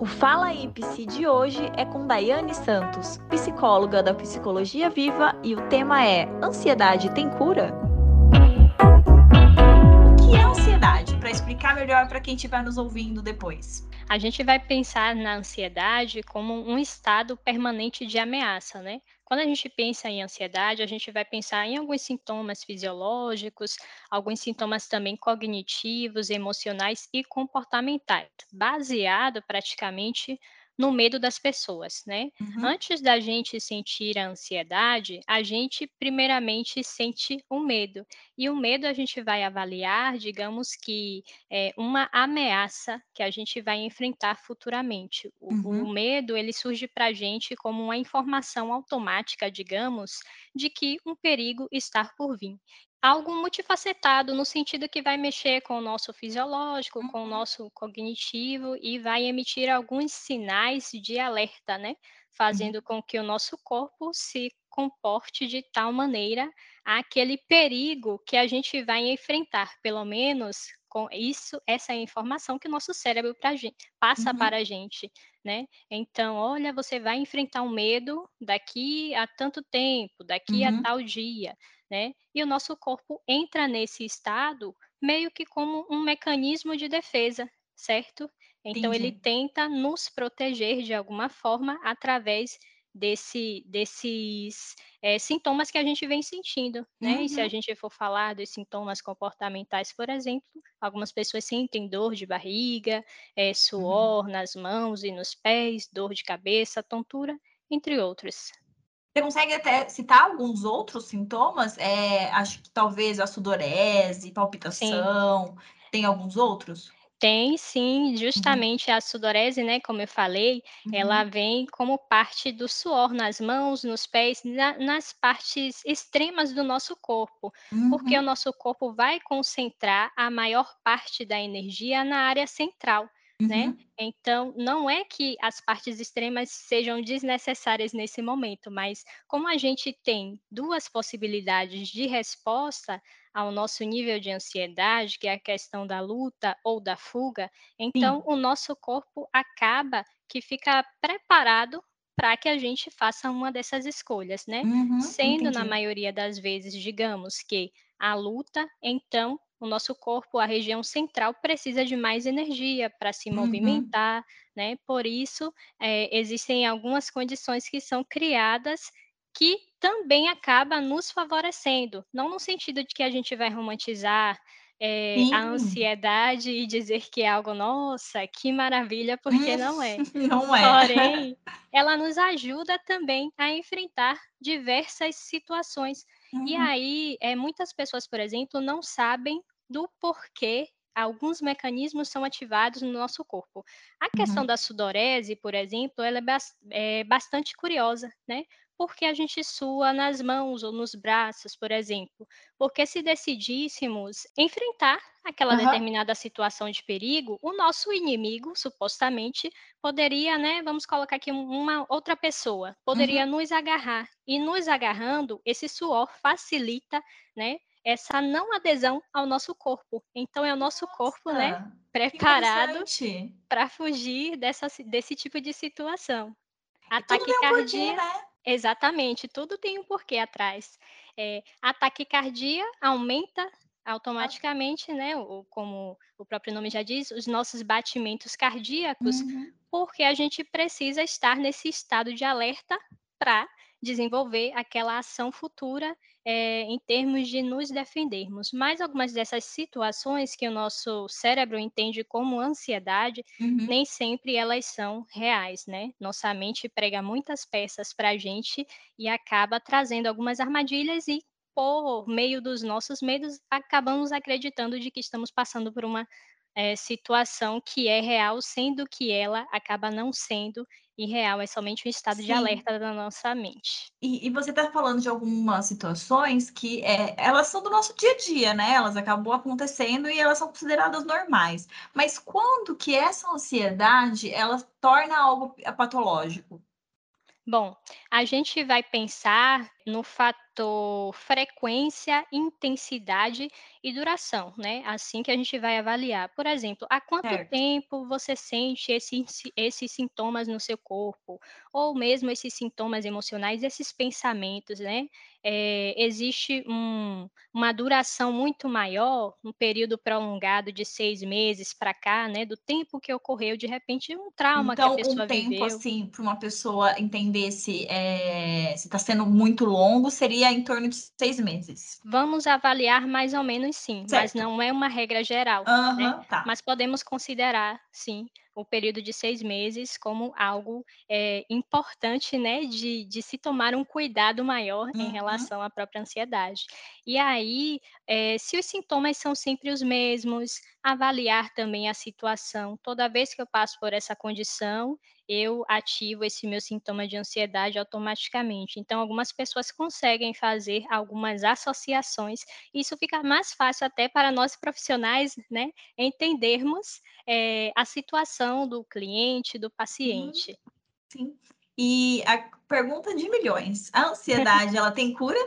O Fala IPSI de hoje é com Daiane Santos, psicóloga da Psicologia Viva, e o tema é Ansiedade tem cura? Explicar melhor para quem estiver nos ouvindo depois. A gente vai pensar na ansiedade como um estado permanente de ameaça, né? Quando a gente pensa em ansiedade, a gente vai pensar em alguns sintomas fisiológicos, alguns sintomas também cognitivos, emocionais e comportamentais, baseado praticamente no medo das pessoas, né? Uhum. Antes da gente sentir a ansiedade, a gente primeiramente sente o medo. E o medo a gente vai avaliar, digamos que é uma ameaça que a gente vai enfrentar futuramente. O, Uhum. o medo ele surge para a gente como uma informação automática, digamos, de que um perigo está por vir. Algo multifacetado, no sentido que vai mexer com o nosso fisiológico, com o Uhum. nosso cognitivo e vai emitir alguns sinais de alerta, né? Uhum. Fazendo com que o nosso corpo se comporte de tal maneira àquele perigo que a gente vai enfrentar, pelo menos com isso, essa é a informação que o nosso cérebro pra gen passa Uhum. para a gente, né? Então, olha, você vai enfrentar um medo daqui a tanto tempo, daqui a Uhum. tal dia, né? E o nosso corpo entra nesse estado meio que como um mecanismo de defesa, certo? Então ele Entendi. tenta nos proteger de alguma forma através desse desses, eh, sintomas que a gente vem sentindo, né? E se a Uhum. gente for falar dos sintomas comportamentais, por exemplo, algumas pessoas sentem dor de barriga, Uhum. suor nas mãos e nos pés, dor de cabeça, tontura, entre outros. Você consegue até citar alguns outros sintomas? Eh, acho que talvez a sudorese, Sim. palpitação, tem alguns outros? Tem sim, Uhum. justamente a sudorese, né, como eu falei, ela Uhum. vem como parte do suor nas mãos, nos pés, na nas partes extremas do nosso corpo, porque o Uhum. nosso corpo vai concentrar a maior parte da energia na área central, né. Uhum. Então, não é que as partes extremas sejam desnecessárias nesse momento, mas como a gente tem 2 possibilidades de resposta ao nosso nível de ansiedade, que é a questão da luta ou da fuga, então Sim. o nosso corpo acaba que fica preparado para que a gente faça uma dessas escolhas, né. Uhum. Sendo na Entendi. maioria das vezes, digamos que a luta, então o nosso corpo, a região central, precisa de mais energia para se Uhum. movimentar, né. Por isso, eh, existem algumas condições que são criadas que também acaba nos favorecendo, não no sentido de que a gente vai romantizar, eh, a ansiedade e dizer que é algo, nossa, que maravilha, porque Hum, não é. não é. Porém, ela nos ajuda também a enfrentar diversas situações. E Uhum. aí, eh, muitas pessoas, por exemplo, não sabem do porquê alguns mecanismos são ativados no nosso corpo. A questão Uhum. da sudorese, por exemplo, ela é é bastante curiosa, né, porque a gente sua nas mãos ou nos braços, por exemplo, porque se decidíssemos enfrentar aquela Aham. determinada situação de perigo, o nosso inimigo, supostamente, poderia, né, vamos colocar aqui um uma outra pessoa, poderia Uhum. nos agarrar, e nos agarrando, esse suor facilita, né, essa não adesão ao nosso corpo. Então é o nosso corpo, né, Nossa, preparado para fugir dessa desse tipo de situação. A E tudo tem um porquê, taquicardia né? Exatamente, tudo tem um porquê atrás. Eh, a taquicardia aumenta automaticamente, né, o como o próprio nome já diz, os nossos batimentos cardíacos, Uhum. porque a gente precisa estar nesse estado de alerta pra desenvolver aquela ação futura, eh, em termos de nos defendermos. Mas algumas dessas situações que o nosso cérebro entende como ansiedade, Uhum. nem sempre elas são reais, né. Nossa mente prega muitas peças pra gente e acaba trazendo algumas armadilhas e, por meio dos nossos medos, acabamos acreditando de que estamos passando por uma, eh, situação que é real, sendo que ela acaba não sendo irreal, é somente um estado de Sim. alerta da nossa mente. E e você tá falando de algumas situações que, eh, elas são do nosso dia a dia, né, elas acabam acontecendo e elas são consideradas normais. Mas quando que essa ansiedade, ela torna algo, patológico? Bom, a gente vai pensar no fator fator frequência, intensidade e duração, né, assim que a gente vai avaliar. Por exemplo, há quanto Certo. tempo você sente esses esses sintomas no seu corpo, ou mesmo esses sintomas emocionais, esses pensamentos, né. Eh, existe um uma duração muito maior, um período prolongado de 6 meses para cá, né, do tempo que ocorreu, de repente, um trauma que a Então, um pessoa tempo, viveu. assim, para uma pessoa entender se, eh, se tá sendo muito longo, seria em torno de 6 meses? Vamos avaliar mais ou menos sim, mas Certo. não é uma regra geral, né. Tá. Mas podemos considerar, sim, o período de 6 meses como algo, eh, importante, né, de de se tomar um cuidado maior em Uhum. relação à própria ansiedade. E aí, eh, se os sintomas são sempre os mesmos, avaliar também a situação. Toda vez que eu passo por essa condição, eu ativo esse meu sintoma de ansiedade automaticamente. Então algumas pessoas conseguem fazer algumas associações, isso fica mais fácil até para nós profissionais, né, entendermos, eh, a situação do cliente, do Uhum. paciente. Sim. E a pergunta de milhões, a ansiedade ela tem cura?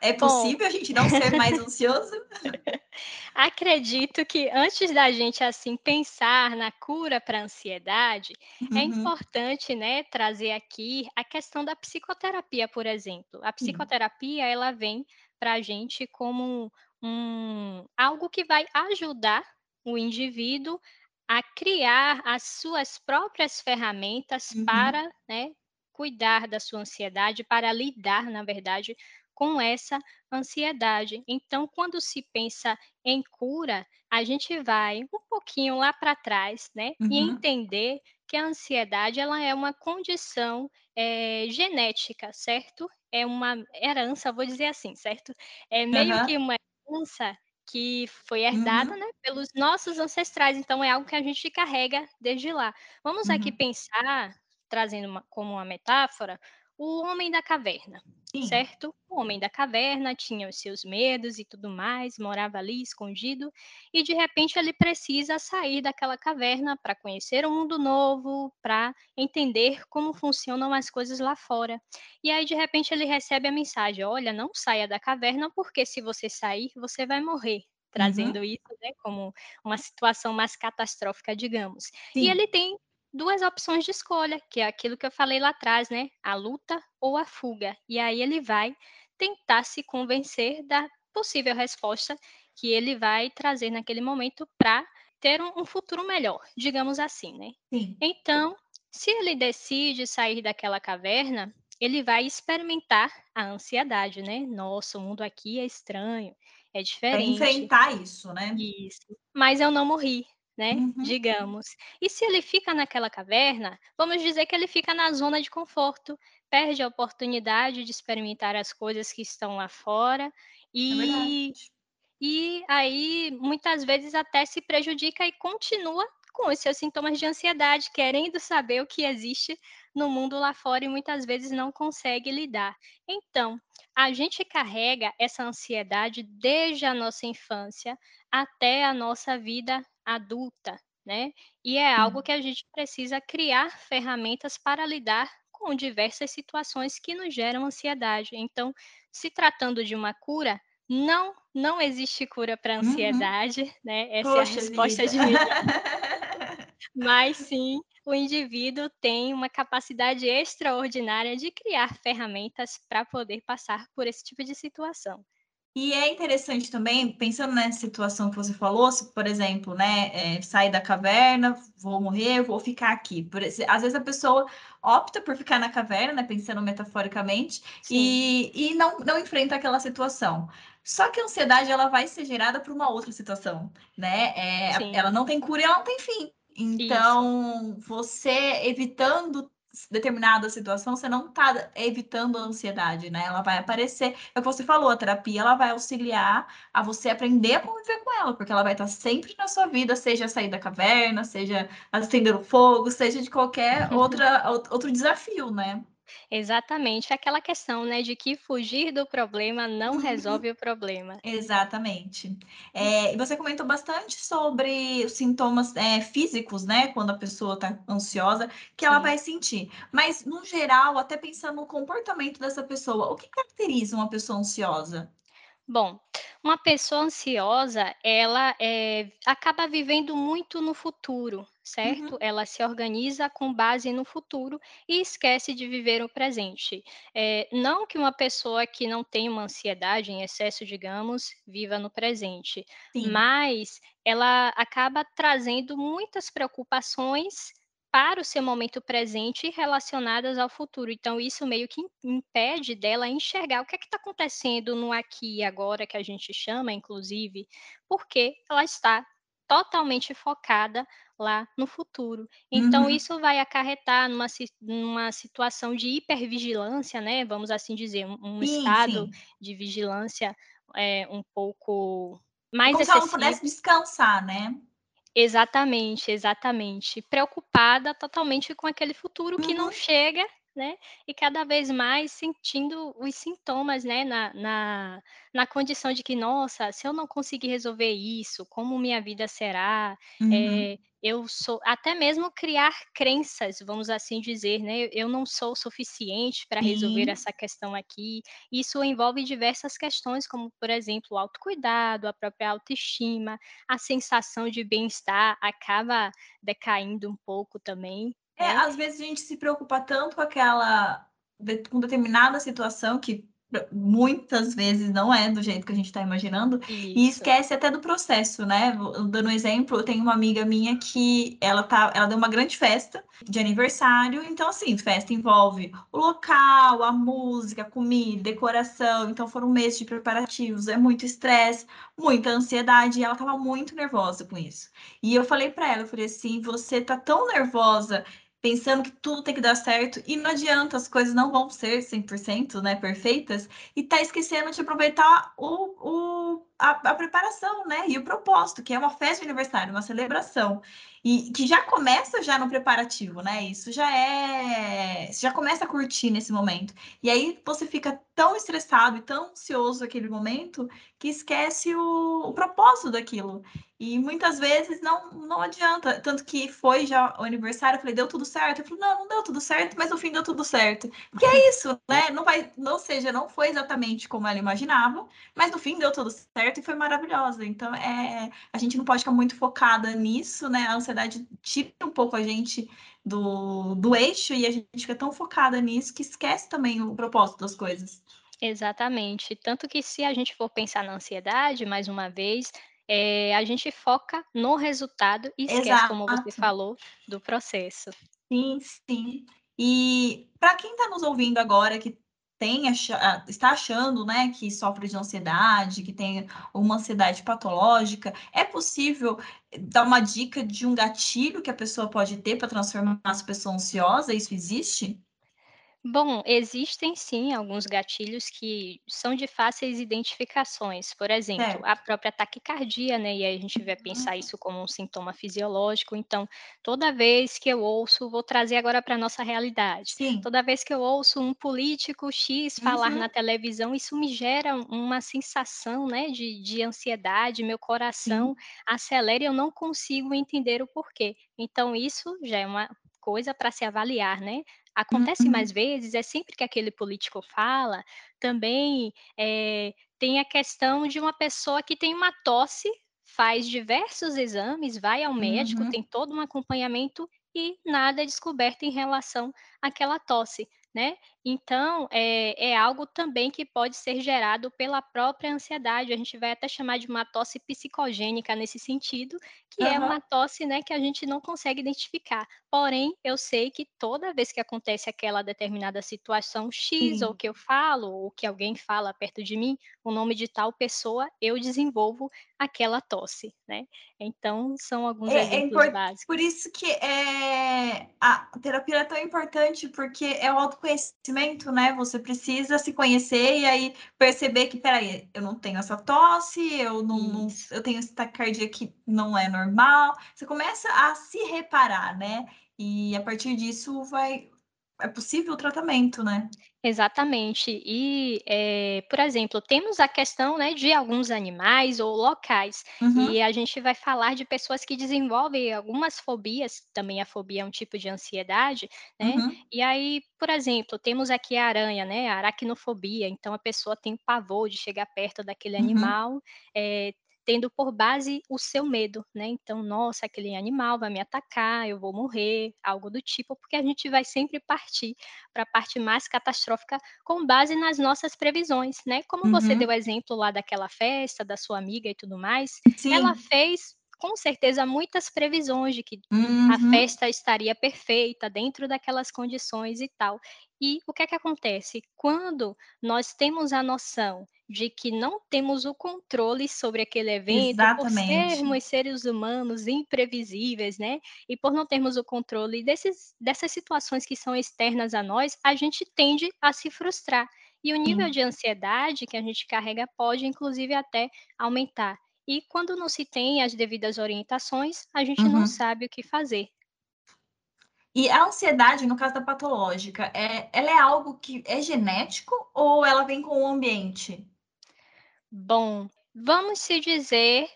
É Bom possível a gente não ser mais ansioso? acredito que antes da gente, assim, pensar na cura pra ansiedade, é Uhum. importante, né, trazer aqui a questão da psicoterapia, por exemplo. A psicoterapia, ela vem pra gente como um algo que vai ajudar o indivíduo a criar as suas próprias ferramentas Uhum. para, né, cuidar da sua ansiedade, para lidar, na verdade, com essa ansiedade. Então quando se pensa em cura, a gente vai um pouquinho lá pra trás, né, e Uhum. entender que a ansiedade ela é uma condição, eh, genética, certo? É uma herança, vou dizer assim, certo? É meio que Aham. uma herança que foi herdada, Uhum. né, pelos nossos ancestrais, então é algo que a gente carrega desde lá. Vamos aqui Uhum. pensar, trazendo uma como uma metáfora, o homem da caverna, Sim. certo? O homem da caverna tinha os seus medos e tudo mais, morava ali escondido, e de repente ele precisa sair daquela caverna pra conhecer um mundo novo, pra entender como funcionam as coisas lá fora. E aí de repente ele recebe a mensagem: "Olha, não saia da caverna, porque se você sair, você vai morrer", Uhum. trazendo isso, né, como uma situação mais catastrófica, digamos. E Sim. ele tem 2 opções de escolha, que é aquilo que eu falei lá atrás, né, a luta ou a fuga. E aí ele vai tentar se convencer da possível resposta que ele vai trazer naquele momento pra ter um um futuro melhor, digamos assim, né. Sim. Então, se ele decide sair daquela caverna, ele vai experimentar a ansiedade, né. "Nossa, o mundo aqui é estranho, é diferente". enfrentar isso, né? Isso. "Mas eu não morri", né, Uhum. digamos. E se ele fica naquela caverna, vamos dizer que ele fica na zona de conforto, perde a oportunidade de experimentar as coisas que estão lá fora, É e e aí muitas vezes até se prejudica e continua com os seus sintomas de ansiedade, querendo saber o que existe no mundo lá fora e muitas vezes não consegue lidar. Então, a gente carrega essa ansiedade desde a nossa infância até a nossa vida adulta, né, e é algo que a gente precisa criar ferramentas para lidar com diversas situações que nos geram ansiedade. Então, se tratando de uma cura, não, não existe cura pra Uhum. ansiedade, né, essa é a Poxa resposta vida. de milhões. Mas sim, o indivíduo tem uma capacidade extraordinária de criar ferramentas pra poder passar por esse tipo de situação. E é interessante também, pensando nessa situação que você falou, se por exemplo, né, eh, sair da caverna, vou morrer, vou ficar aqui. Por às vezes a pessoa opta por ficar na caverna, né, pensando metaforicamente, Sim. e e não não enfrenta aquela situação. Só que a ansiedade ela vai ser gerada por uma outra situação, né, eh, ela não tem cura e ela não tem fim. Isso. Então, você evitando determinada situação, você não tá evitando a ansiedade, né, ela vai aparecer. É o que você falou, a terapia ela vai auxiliar a você aprender a conviver com ela, porque ela vai estar sempre na sua vida, seja sair da caverna, seja acender o fogo, seja de qualquer outra out outro desafio, né? Exatamente, aquela questão, né, de que fugir do problema não resolve o problema. Exatamente. Eh, e você comentou bastante sobre os sintomas, eh, físicos, né, quando a pessoa está ansiosa, que ela Sim. vai sentir. Mas, no geral, até pensando no comportamento dessa pessoa, o que caracteriza uma pessoa ansiosa? Bom, uma pessoa ansiosa, ela, eh, acaba vivendo muito no futuro, certo? Uhum. Ela se organiza com base no futuro e esquece de viver o presente. Eh, não que uma pessoa que não tem uma ansiedade em excesso, digamos, viva no presente, Sim. mas ela acaba trazendo muitas preocupações para o seu momento presente relacionadas ao futuro. Então isso meio que im impede dela enxergar o que é que está acontecendo no aqui e agora, que a gente chama, inclusive, porque ela está totalmente focada lá no futuro. Então Uhum. isso vai acarretar numa numa situação de hipervigilância, né, vamos assim dizer, um Sim, estado sim. de vigilância, eh, um pouco É mais como se ela não pudesse descansar, né? Exatamente, exatamente. Preocupada totalmente com aquele futuro que não Uhum. chega, né, e cada vez mais sentindo os sintomas, né, na na na condição de que: "Nossa, se eu não conseguir resolver isso, como minha vida será?". Uhum. Eh, eu sou até mesmo criar crenças, vamos assim dizer, né, "Eu não sou o suficiente para resolver essa questão aqui". Isso envolve diversas questões, como, por exemplo, o autocuidado, a própria autoestima, a sensação de bem-estar acaba decaindo um pouco também, É, né. às vezes a gente se preocupa tanto com aquela com determinada situação que muitas vezes não é do jeito que a gente está imaginando, e Isso. esquece até do processo, né. Dando um exemplo, eu tenho uma amiga minha que ela tá ela deu uma grande festa de aniversário, então, assim, festa envolve o local, a música, a comida, decoração, então foram meses de preparativos, é muito estresse, muita ansiedade, e ela estava muito nervosa com isso. E eu falei pra ela, eu falei assim: "Você tá tão nervosa, pensando que tudo tem que dar certo, e não adianta, as coisas não vão ser 100%, né, perfeitas, e tá esquecendo de aproveitar o o a a preparação, né, e o propósito, que é uma festa de aniversário, uma celebração". E que já começa já no preparativo, né, isso já é você já começa a curtir nesse momento. E aí você fica tão estressado e tão ansioso aquele momento, que esquece o o propósito daquilo. E muitas vezes não não adianta, tanto que foi já o aniversário, eu falei: "Deu tudo certo?", ele falou: "Não, não deu tudo certo, mas no fim deu tudo certo". Porque é isso, né, não vai ou seja, não foi exatamente como ela imaginava, mas no fim deu tudo certo e foi maravilhosa. Então, eh, a gente não pode ficar muito focada nisso, né, a ansiedade tira um pouco a gente do do eixo e a gente fica tão focada nisso que esquece também o propósito das coisas. Exatamente, tanto que se a gente for pensar na ansiedade, mais uma vez, eh, a gente foca no resultado e esquece, como você Exato. falou, do processo. Sim, sim. E pra quem tá nos ouvindo agora que tem está achando, né, que sofre de ansiedade, que tem uma ansiedade patológica, é possível dar uma dica de um gatilho que a pessoa pode ter pra transformar essa pessoa ansiosa, isso existe? Bom, existem sim alguns gatilhos que são de fáceis identificações, por exemplo, a Certo. própria taquicardia, né, e aí a gente vai pensar Uhum. isso como um sintoma fisiológico, então, toda vez que eu ouço vou trazer agora pra nossa realidade, Sim. toda vez que eu ouço um político "x" falar na Uhum. televisão, isso me gera uma sensação, né, de de ansiedade, meu coração Sim. acelera e eu não consigo entender o porquê. Então isso já é uma coisa pra se avaliar, né. Acontece mais Uhum. vezes? É sempre que aquele político fala? Também, eh, tem a questão de uma pessoa que tem uma tosse, faz diversos exames, vai ao médico, tem Uhum. todo um acompanhamento e nada é descoberto em relação àquela tosse, né. Então, eh, é algo também que pode ser gerado pela própria ansiedade, a gente vai até chamar de uma tosse psicogênica nesse sentido, que é uma tosse, né, que a gente não consegue identificar. Porém, eu sei que toda vez que acontece aquela determinada situação "x", ou Sim. que eu falo, ou que alguém fala perto de mim, o nome de tal pessoa, eu desenvolvo aquela tosse, né. Então são alguns É é exemplos por básicos. isso que, eh, a terapia é tão importante, porque é o autoconhecimento, né, você precisa se conhecer e aí perceber que: "Espera aí, eu não tenho essa tosse, eu não não eu tenho esse taquicardia que não é normal". Você começa a se reparar, né, e a partir disso vai é possível o tratamento, né? Exatamente. E, eh, por exemplo, temos a questão, né, de alguns animais ou locais, Uhum. e a gente vai falar de pessoas que desenvolvem algumas fobias, também a fobia é um tipo de ansiedade, né, Uhum. e aí, por exemplo, temos aqui a aranha, né, a aracnofobia, então a pessoa tem pavor de chegar perto daquele Uhum. animal, eh, tendo por base o seu medo, né, então: "Nossa, aquele animal vai me atacar, eu vou morrer", algo do tipo, porque a gente vai sempre partir para a parte mais catastrófica com base nas nossas previsões, né. Como você deu o Uhum. exemplo lá daquela festa, da sua amiga e tudo mais, ela Sim. fez, com certeza, muitas previsões de que a Uhum. festa estaria perfeita, dentro daquelas condições e tal. E o que é que acontece? Quando nós temos a noção de que não temos o controle sobre aquele evento, por Exatamente. sermos seres humanos imprevisíveis, né, e por não termos o controle desses dessas situações que são externas a nós, a gente tende a se frustrar. E o nível Sim. de ansiedade que a gente carrega pode, inclusive, até aumentar. E quando não se tem as devidas orientações, a gente não Uhum. sabe o que fazer. E a ansiedade, no caso da patológica, eh, ela é algo que é genético ou ela vem com o ambiente? Bom, vamos se dizer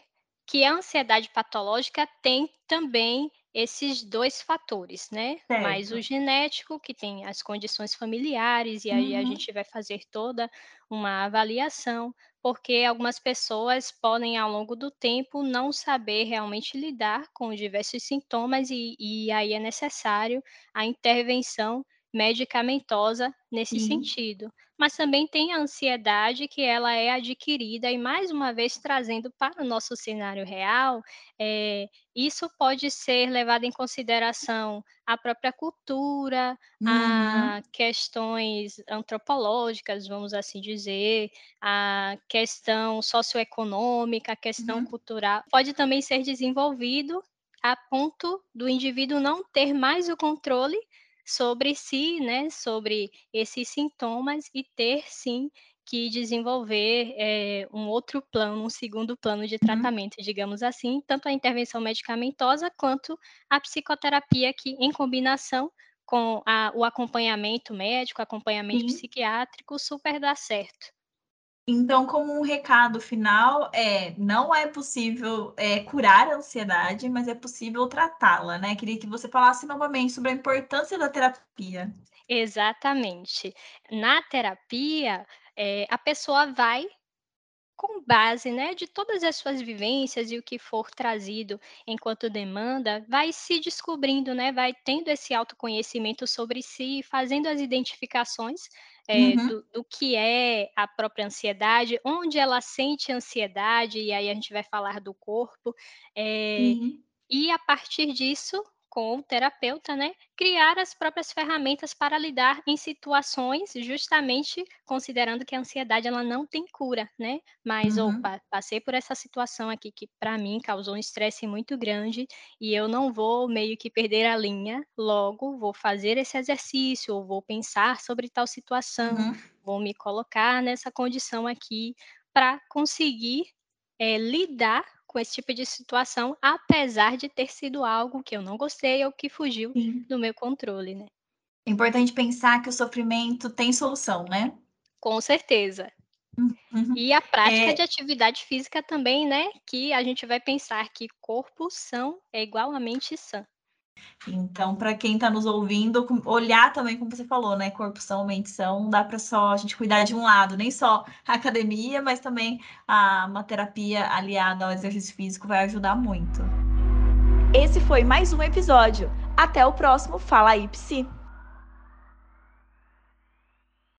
que a ansiedade patológica tem também esses 2 fatores, né, mais o Certo. genético, que tem as condições familiares, e aí a Uhum. gente vai fazer toda uma avaliação, porque algumas pessoas podem, ao longo do tempo, não saber realmente lidar com diversos sintomas e e aí é necessário a intervenção medicamentosa nesse Sim. sentido. Mas também tem a ansiedade que ela é adquirida e, mais uma vez, trazendo para o nosso cenário real, eh, isso pode ser levado em consideração a própria cultura, a Uhum. questões antropológicas, vamos assim dizer, a questão socioeconômica, a questão Uhum. cultural. Pode também ser desenvolvido a ponto do indivíduo não ter mais o controle sobre si, né, sobre esses sintomas e ter sim que desenvolver, eh, um outro plano, um segundo plano de Uhum. tratamento, digamos assim, tanto a intervenção medicamentosa quanto a psicoterapia que, em combinação com a o acompanhamento médico, acompanhamento Sim. psiquiátrico, super dá certo. Então, como um recado final, é, não é possível, eh, curar a ansiedade, mas é possível tratá-la, né. Queria que você falasse novamente sobre a importância da terapia. Exatamente. Na terapia, eh, a pessoa vai com base, né, de todas as suas vivências e o que for trazido enquanto demanda, vai se descobrindo, né, vai tendo esse autoconhecimento sobre si, fazendo as identificações, eh, Uhum. do do que é a própria ansiedade, onde ela sente ansiedade, e aí a gente vai falar do corpo, eh, Sim. e a partir disso, com o terapeuta, né, criar as próprias ferramentas para lidar em situações, justamente considerando que a ansiedade ela não tem cura, né, mas Uhum. opa, passei por essa situação aqui que para mim causou um estresse muito grande, e eu não vou meio que perder a linha, logo vou fazer esse exercício ou vou pensar sobre tal situação, Uhum. vou me colocar nessa condição aqui para conseguir, eh, lidar com esse tipo de situação, apesar de ter sido algo que eu não gostei ou que fugiu Sim. do meu controle, né. É importante pensar que o sofrimento tem solução, né. Com certeza. Uhum. E a prática de É atividade física também, né, que a gente vai pensar que corpo são é igual a mente sã. Então, para quem está nos ouvindo, olhar também, como você falou, né, corpo são, mente são, não dá para só a gente cuidar de um lado, nem só a academia, mas também a uma terapia aliada ao exercício físico vai ajudar muito. Esse foi mais um episódio. Até o próximo Fala aí Psi.